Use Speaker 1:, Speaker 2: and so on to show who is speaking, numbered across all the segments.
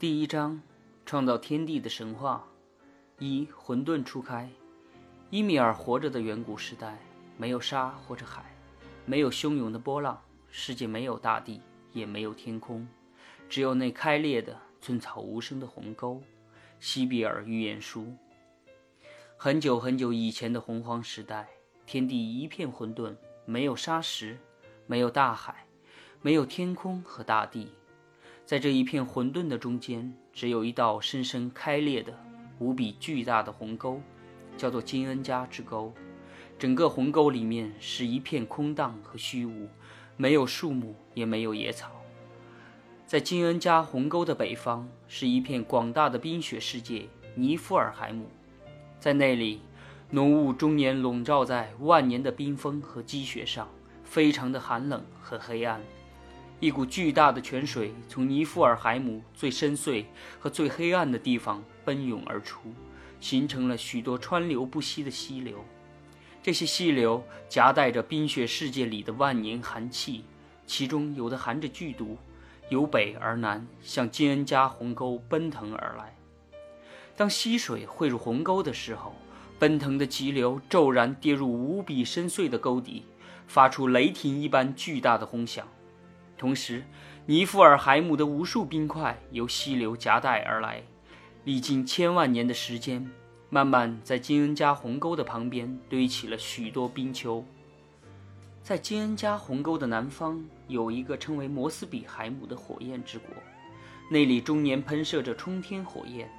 Speaker 1: 第一章，创造天地的神话。一混沌初开，伊米尔活着的远古时代，没有沙或者海，没有汹涌的波浪，世界没有大地，也没有天空，只有那开裂的、寸草无声的鸿沟。西比尔预言书。很久很久以前的洪荒时代，天地一片混沌，没有沙石，没有大海，没有天空和大地。在这一片混沌的中间，只有一道深深开裂的、无比巨大的鸿沟，叫做金恩加之沟。整个鸿沟里面是一片空荡和虚无，没有树木，也没有野草。在金恩加鸿沟的北方，是一片广大的冰雪世界——尼夫尔海姆。在那里，浓雾终年笼罩在万年的冰封和积雪上，非常的寒冷和黑暗。一股巨大的泉水从尼夫尔海姆最深邃和最黑暗的地方奔涌而出，形成了许多川流不息的溪流。这些溪流夹带着冰雪世界里的万年寒气，其中有的含着剧毒，由北而南向金恩加鸿沟奔腾而来。当溪水汇入鸿沟的时候，奔腾的急流骤然跌入无比深邃的沟底，发出雷霆一般巨大的轰响。同时，尼夫尔海姆的无数冰块由溪流夹带而来，历经千万年的时间，慢慢在金恩加鸿沟的旁边堆起了许多冰丘。在金恩加鸿沟的南方，有一个称为摩斯比海姆的火焰之国，那里终年喷射着冲天火焰，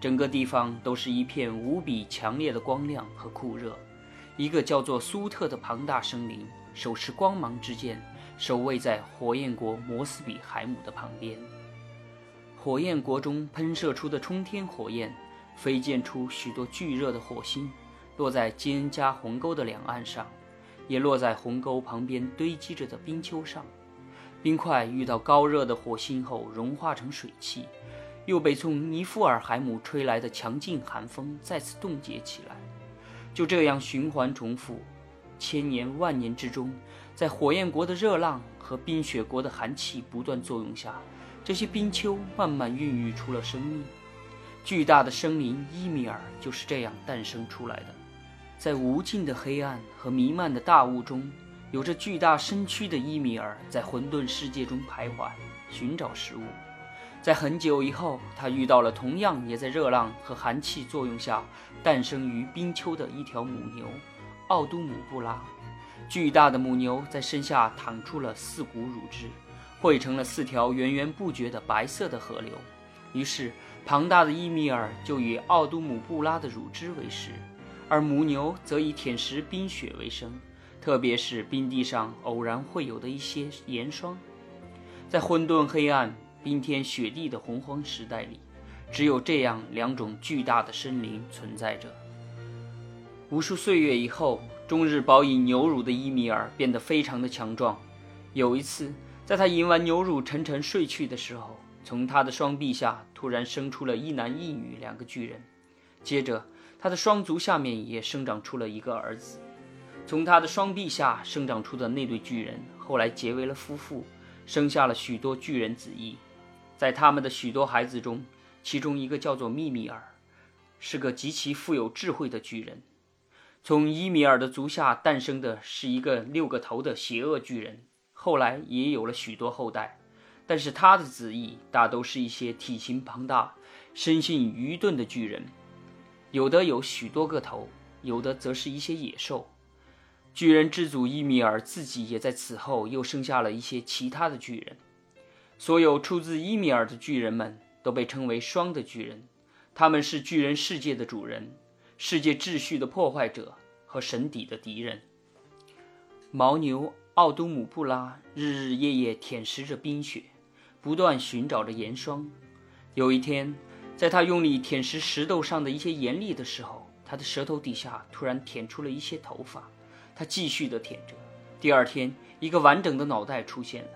Speaker 1: 整个地方都是一片无比强烈的光亮和酷热。一个叫做苏特的庞大生灵手持光芒之剑。守卫在火焰国摩斯比海姆的旁边。火焰国中喷射出的冲天火焰，飞溅出许多巨热的火星，落在金恩加鸿沟的两岸上，也落在鸿沟旁边堆积着的冰丘上。冰块遇到高热的火星后融化成水汽，又被从尼夫尔海姆吹来的强劲寒风再次冻结起来，就这样循环重复，千年万年之中。在火焰国的热浪和冰雪国的寒气不断作用下，这些冰丘慢慢孕育出了生命。巨大的生灵伊米尔就是这样诞生出来的。在无尽的黑暗和弥漫的大雾中，有着巨大身躯的伊米尔在混沌世界中徘徊，寻找食物。在很久以后，他遇到了同样也在热浪和寒气作用下诞生于冰丘的一条母牛——奥都姆布拉。巨大的母牛在身下淌出了四股乳汁，汇成了四条源源不绝的白色的河流。于是，庞大的伊米尔就以奥都姆布拉的乳汁为食，而母牛则以舔食冰雪为生，特别是冰地上偶然会有的一些盐霜。在混沌、黑暗、冰天雪地的洪荒时代里，只有这样两种巨大的生灵存在着。无数岁月以后。终日饱饮牛乳的伊米尔变得非常的强壮。有一次，在他饮完牛乳沉沉睡去的时候，从他的双臂下突然生出了一男一女两个巨人。接着，他的双足下面也生长出了一个儿子。从他的双臂下生长出的那对巨人后来结为了夫妇，生下了许多巨人子裔。在他们的许多孩子中，其中一个叫做密米尔，是个极其富有智慧的巨人。从伊米尔的足下诞生的是一个六个头的邪恶巨人，后来也有了许多后代，但是他的子裔大都是一些体型庞大、生性愚钝的巨人，有的有许多个头，有的则是一些野兽。巨人之祖伊米尔自己也在此后又生下了一些其他的巨人。所有出自伊米尔的巨人们都被称为双的巨人，他们是巨人世界的主人。世界秩序的破坏者和神底的敌人。牦牛奥都姆布拉日日夜夜舔食着冰雪，不断寻找着盐霜。有一天，在他用力舔食石头上的一些盐粒的时候，他的舌头底下突然舔出了一些头发。他继续地舔着。第二天，一个完整的脑袋出现了。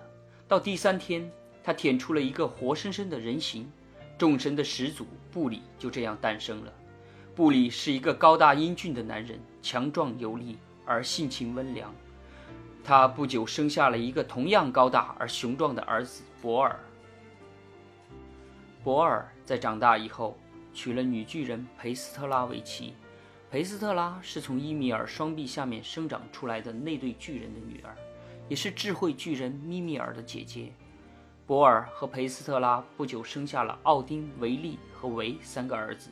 Speaker 1: 到第三天，他舔出了一个活生生的人形。众神的始祖布里就这样诞生了。布里是一个高大英俊的男人，强壮有力而性情温良。他不久生下了一个同样高大而雄壮的儿子博尔。博尔在长大以后娶了女巨人裴斯特拉为妻。裴斯特拉是从伊米尔双臂下面生长出来的那对巨人的女儿，也是智慧巨人咪米尔的姐姐。博尔和裴斯特拉不久生下了奥丁、维利和维三个儿子。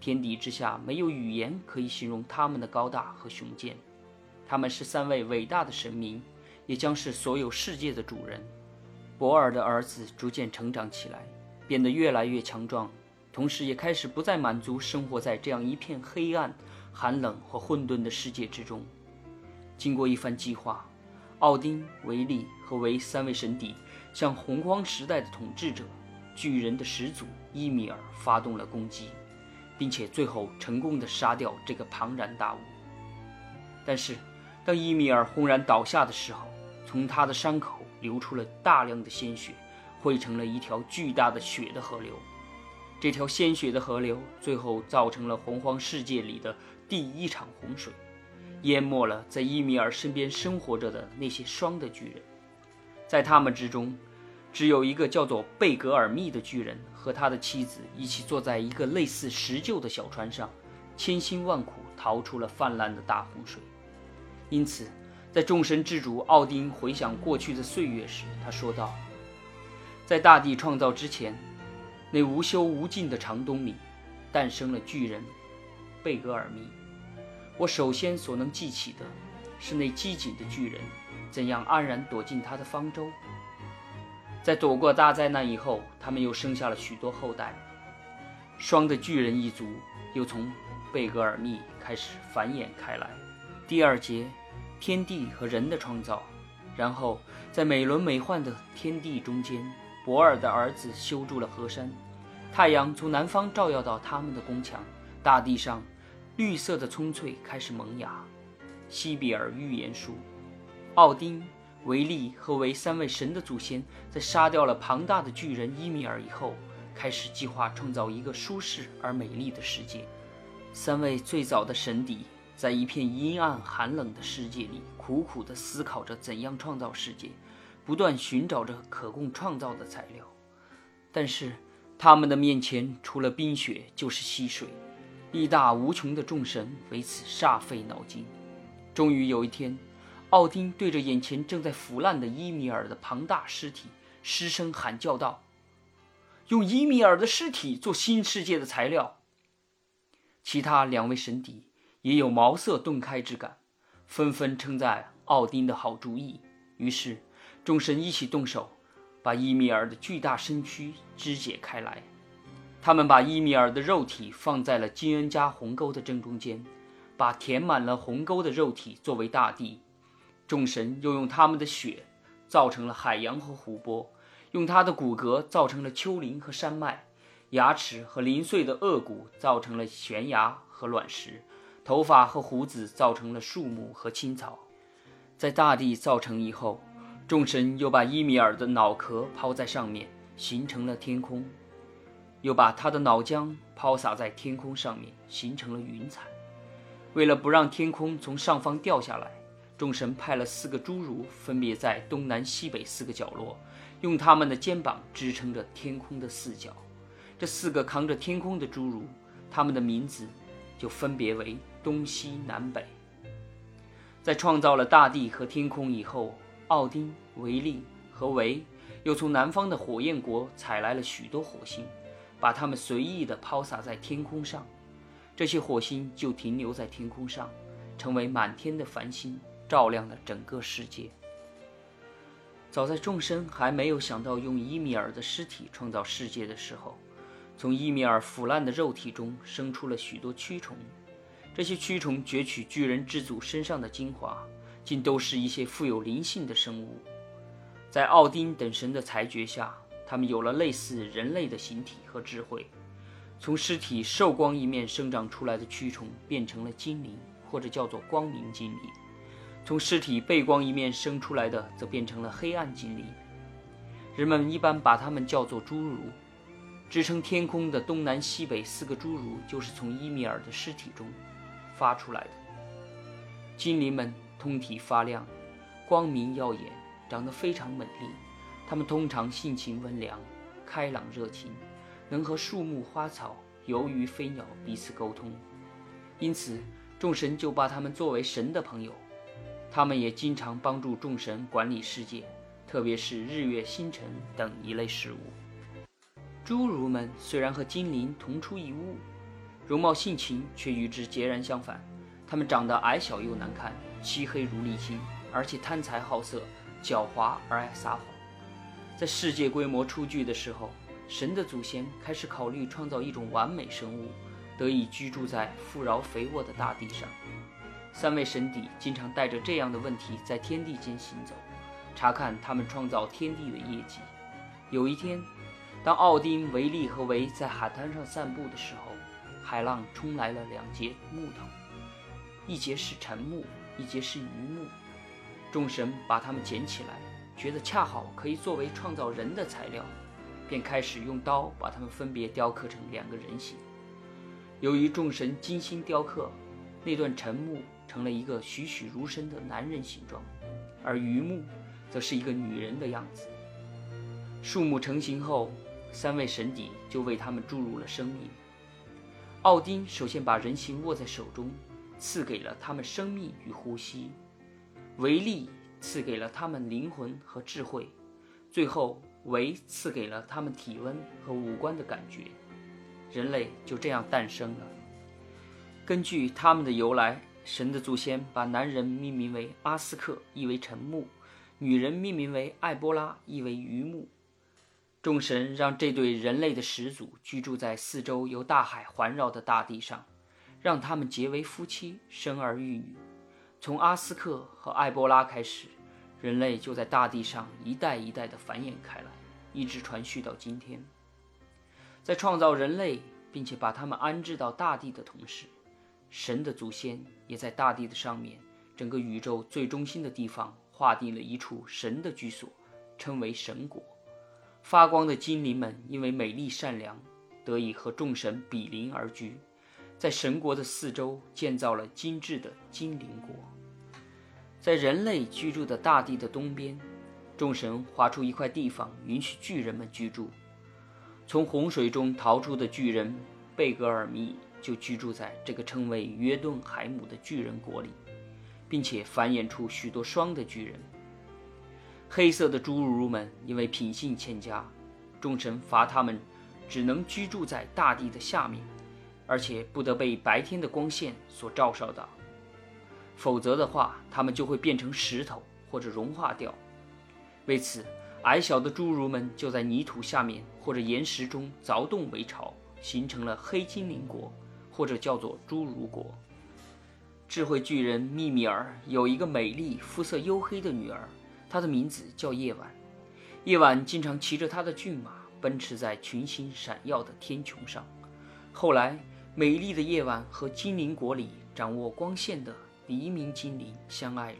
Speaker 1: 天底之下没有语言可以形容他们的高大和雄健。他们是三位伟大的神明，也将是所有世界的主人。博尔的儿子逐渐成长起来，变得越来越强壮，同时也开始不再满足生活在这样一片黑暗、寒冷和混沌的世界之中。经过一番计划，奥丁、维利和维三位神邸向洪荒时代的统治者——巨人的始祖伊米尔发动了攻击。并且最后成功的杀掉这个庞然大物。但是，当伊米尔轰然倒下的时候，从他的伤口流出了大量的鲜血，汇成了一条巨大的血的河流。这条鲜血的河流最后造成了洪荒世界里的第一场洪水，淹没了在伊米尔身边生活着的那些双的巨人。在他们之中，只有一个叫做贝格尔密的巨人。和他的妻子一起坐在一个类似石臼的小船上，千辛万苦逃出了泛滥的大洪水。因此，在众神之主奥丁回想过去的岁月时，他说道：“在大地创造之前，那无休无尽的长冬里，诞生了巨人贝格尔密。我首先所能记起的，是那机警的巨人怎样安然躲进他的方舟。”在躲过大灾难以后，他们又生下了许多后代。双的巨人一族又从贝格尔密开始繁衍开来。第二节，天地和人的创造。然后，在美轮美奂的天地中间，博尔的儿子修筑了河山，太阳从南方照耀到他们的宫墙，大地上绿色的葱翠开始萌芽。西比尔预言书，奥丁。维利和维三位神的祖先在杀掉了庞大的巨人伊米尔以后，开始计划创造一个舒适而美丽的世界。三位最早的神邸在一片阴暗寒冷的世界里，苦苦地思考着怎样创造世界，不断寻找着可供创造的材料。但是，他们的面前除了冰雪就是溪水，力大无穷的众神为此煞费脑筋。终于有一天。奥丁对着眼前正在腐烂的伊米尔的庞大尸体失声喊叫道：“用伊米尔的尸体做新世界的材料。”其他两位神邸也有茅塞顿开之感，纷纷称赞奥丁的好主意。于是，众神一起动手，把伊米尔的巨大身躯肢解开来。他们把伊米尔的肉体放在了金恩加鸿沟的正中间，把填满了鸿沟的肉体作为大地。众神又用他们的血造成了海洋和湖泊，用他的骨骼造成了丘陵和山脉，牙齿和零碎的颚骨造成了悬崖和卵石，头发和胡子造成了树木和青草。在大地造成以后，众神又把伊米尔的脑壳抛在上面，形成了天空；又把他的脑浆抛洒在天空上面，形成了云彩。为了不让天空从上方掉下来。众神派了四个侏儒，分别在东南西北四个角落，用他们的肩膀支撑着天空的四角。这四个扛着天空的侏儒，他们的名字就分别为东西南北。在创造了大地和天空以后，奥丁、维利和维又从南方的火焰国采来了许多火星，把它们随意地抛洒在天空上。这些火星就停留在天空上，成为满天的繁星。照亮了整个世界。早在众生还没有想到用伊米尔的尸体创造世界的时候，从伊米尔腐烂的肉体中生出了许多蛆虫。这些蛆虫攫取巨人之祖身上的精华，竟都是一些富有灵性的生物。在奥丁等神的裁决下，他们有了类似人类的形体和智慧。从尸体受光一面生长出来的蛆虫变成了精灵，或者叫做光明精灵。从尸体背光一面生出来的，则变成了黑暗精灵。人们一般把它们叫做侏儒。支撑天空的东南西北四个侏儒，就是从伊米尔的尸体中发出来的。精灵们通体发亮，光明耀眼，长得非常美丽。他们通常性情温良、开朗热情，能和树木、花草、游鱼、飞鸟彼此沟通，因此众神就把他们作为神的朋友。他们也经常帮助众神管理世界，特别是日月星辰等一类事物。侏儒们虽然和精灵同出一屋，容貌性情却与之截然相反。他们长得矮小又难看，漆黑如沥青，而且贪财好色，狡猾而爱撒谎。在世界规模初具的时候，神的祖先开始考虑创造一种完美生物，得以居住在富饶肥沃的大地上。三位神邸经常带着这样的问题在天地间行走，查看他们创造天地的业绩。有一天，当奥丁、维利和维在海滩上散步的时候，海浪冲来了两节木头，一节是沉木，一节是榆木。众神把它们捡起来，觉得恰好可以作为创造人的材料，便开始用刀把它们分别雕刻成两个人形。由于众神精心雕刻，那段沉木成了一个栩栩如生的男人形状，而榆木则是一个女人的样子。树木成型后。三位神邸就为他们注入了生命。奥丁首先把人形握在手中，赐给了他们生命与呼吸；维利赐给了他们灵魂和智慧；最后维赐给了他们体温和五官的感觉。人类就这样诞生了。根据他们的由来，神的祖先把男人命名为阿斯克，意为沉木；女人命名为艾波拉，意为榆木。众神让这对人类的始祖居住在四周由大海环绕的大地上，让他们结为夫妻，生儿育女。从阿斯克和艾波拉开始，人类就在大地上一代一代地繁衍开来，一直传续到今天。在创造人类并且把他们安置到大地的同时，神的祖先也在大地的上面，整个宇宙最中心的地方划定了一处神的居所，称为神国。发光的精灵们因为美丽善良，得以和众神比邻而居，在神国的四周建造了精致的精灵国。在人类居住的大地的东边，众神划出一块地方，允许巨人们居住。从洪水中逃出的巨人贝格尔密就居住在这个称为约顿海姆的巨人国里，并且繁衍出许多双的巨人。黑色的侏儒们因为品性欠佳，众神罚他们只能居住在大地的下面，而且不得被白天的光线所照射到，否则的话，他们就会变成石头或者融化掉。为此，矮小的侏儒们就在泥土下面或者岩石中凿洞为巢，形成了黑精灵国，或者叫做侏儒国。智慧巨人密米尔有一个美丽、肤色黝黑的女儿。她的名字叫夜晚，夜晚经常骑着他的骏马奔驰在群星闪耀的天穹上。后来，美丽的夜晚和精灵国里掌握光线的黎明精灵相爱了，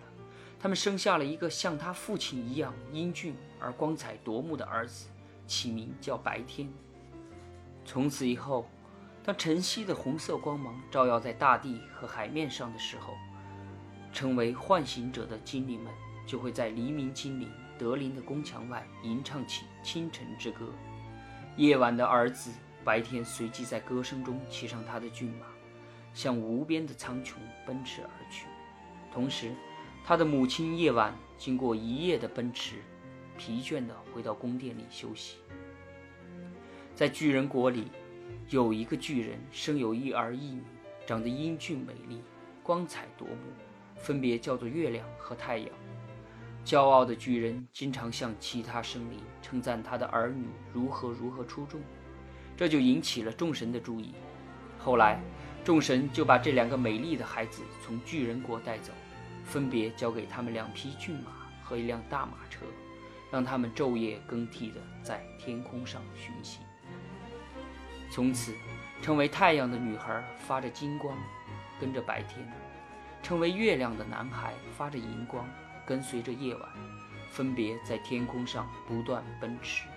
Speaker 1: 他们生下了一个像他父亲一样英俊而光彩夺目的儿子，起名叫白天。从此以后，当晨曦的红色光芒照耀在大地和海面上的时候，成为唤醒者的精灵们。就会在黎明精灵德林的宫墙外吟唱起清晨之歌。夜晚的儿子白天随即在歌声中骑上他的骏马，向无边的苍穹奔驰而去。同时，他的母亲夜晚经过一夜的奔驰，疲倦地回到宫殿里休息。在巨人国里，有一个巨人生有一儿一女，长得英俊美丽，光彩夺目，分别叫做月亮和太阳。骄傲的巨人经常向其他生灵称赞他的儿女如何如何出众，这就引起了众神的注意。后来，众神就把这两个美丽的孩子从巨人国带走，分别交给他们两匹骏马和一辆大马车，让他们昼夜更替地在天空上巡行。从此，成为太阳的女孩发着金光，跟着白天；成为月亮的男孩发着银光。跟随着夜晚，分别在天空上不断奔驰。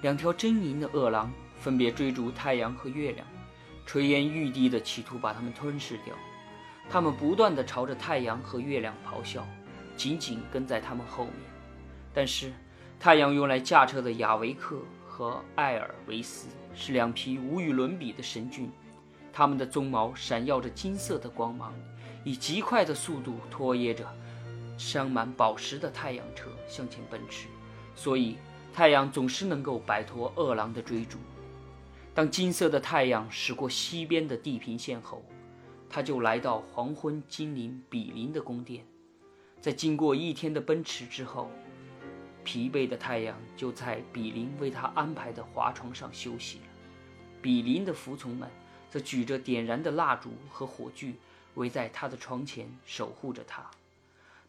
Speaker 1: 两条狰狞的恶狼分别追逐太阳和月亮，垂涎欲滴的企图把它们吞噬掉。它们不断地朝着太阳和月亮咆哮，紧紧跟在它们后面。但是，太阳用来驾车的亚维克和艾尔维斯是两匹无与伦比的神骏，它们的鬃毛闪耀着金色的光芒，以极快的速度拖曳着镶满宝石的太阳车向前奔驰，所以太阳总是能够摆脱恶狼的追逐。当金色的太阳驶过西边的地平线后，他就来到黄昏精灵比邻的宫殿。在经过一天的奔驰之后，疲惫的太阳就在比邻为他安排的滑床上休息了。比邻的服从们则举着点燃的蜡烛和火炬，围在他的床前守护着他。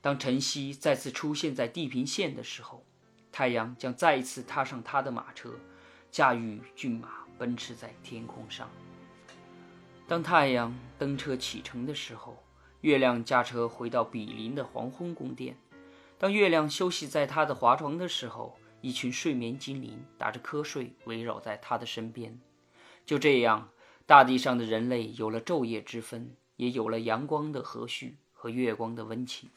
Speaker 1: 当晨曦再次出现在地平线的时候，太阳将再一次踏上他的马车，驾驭骏马奔驰在天空上。当太阳登车启程的时候，月亮驾车回到比邻的黄昏宫殿。当月亮休息在他的滑床的时候，一群睡眠精灵打着瞌睡，围绕在他的身边。就这样，大地上的人类有了昼夜之分，也有了阳光的和煦和月光的温情。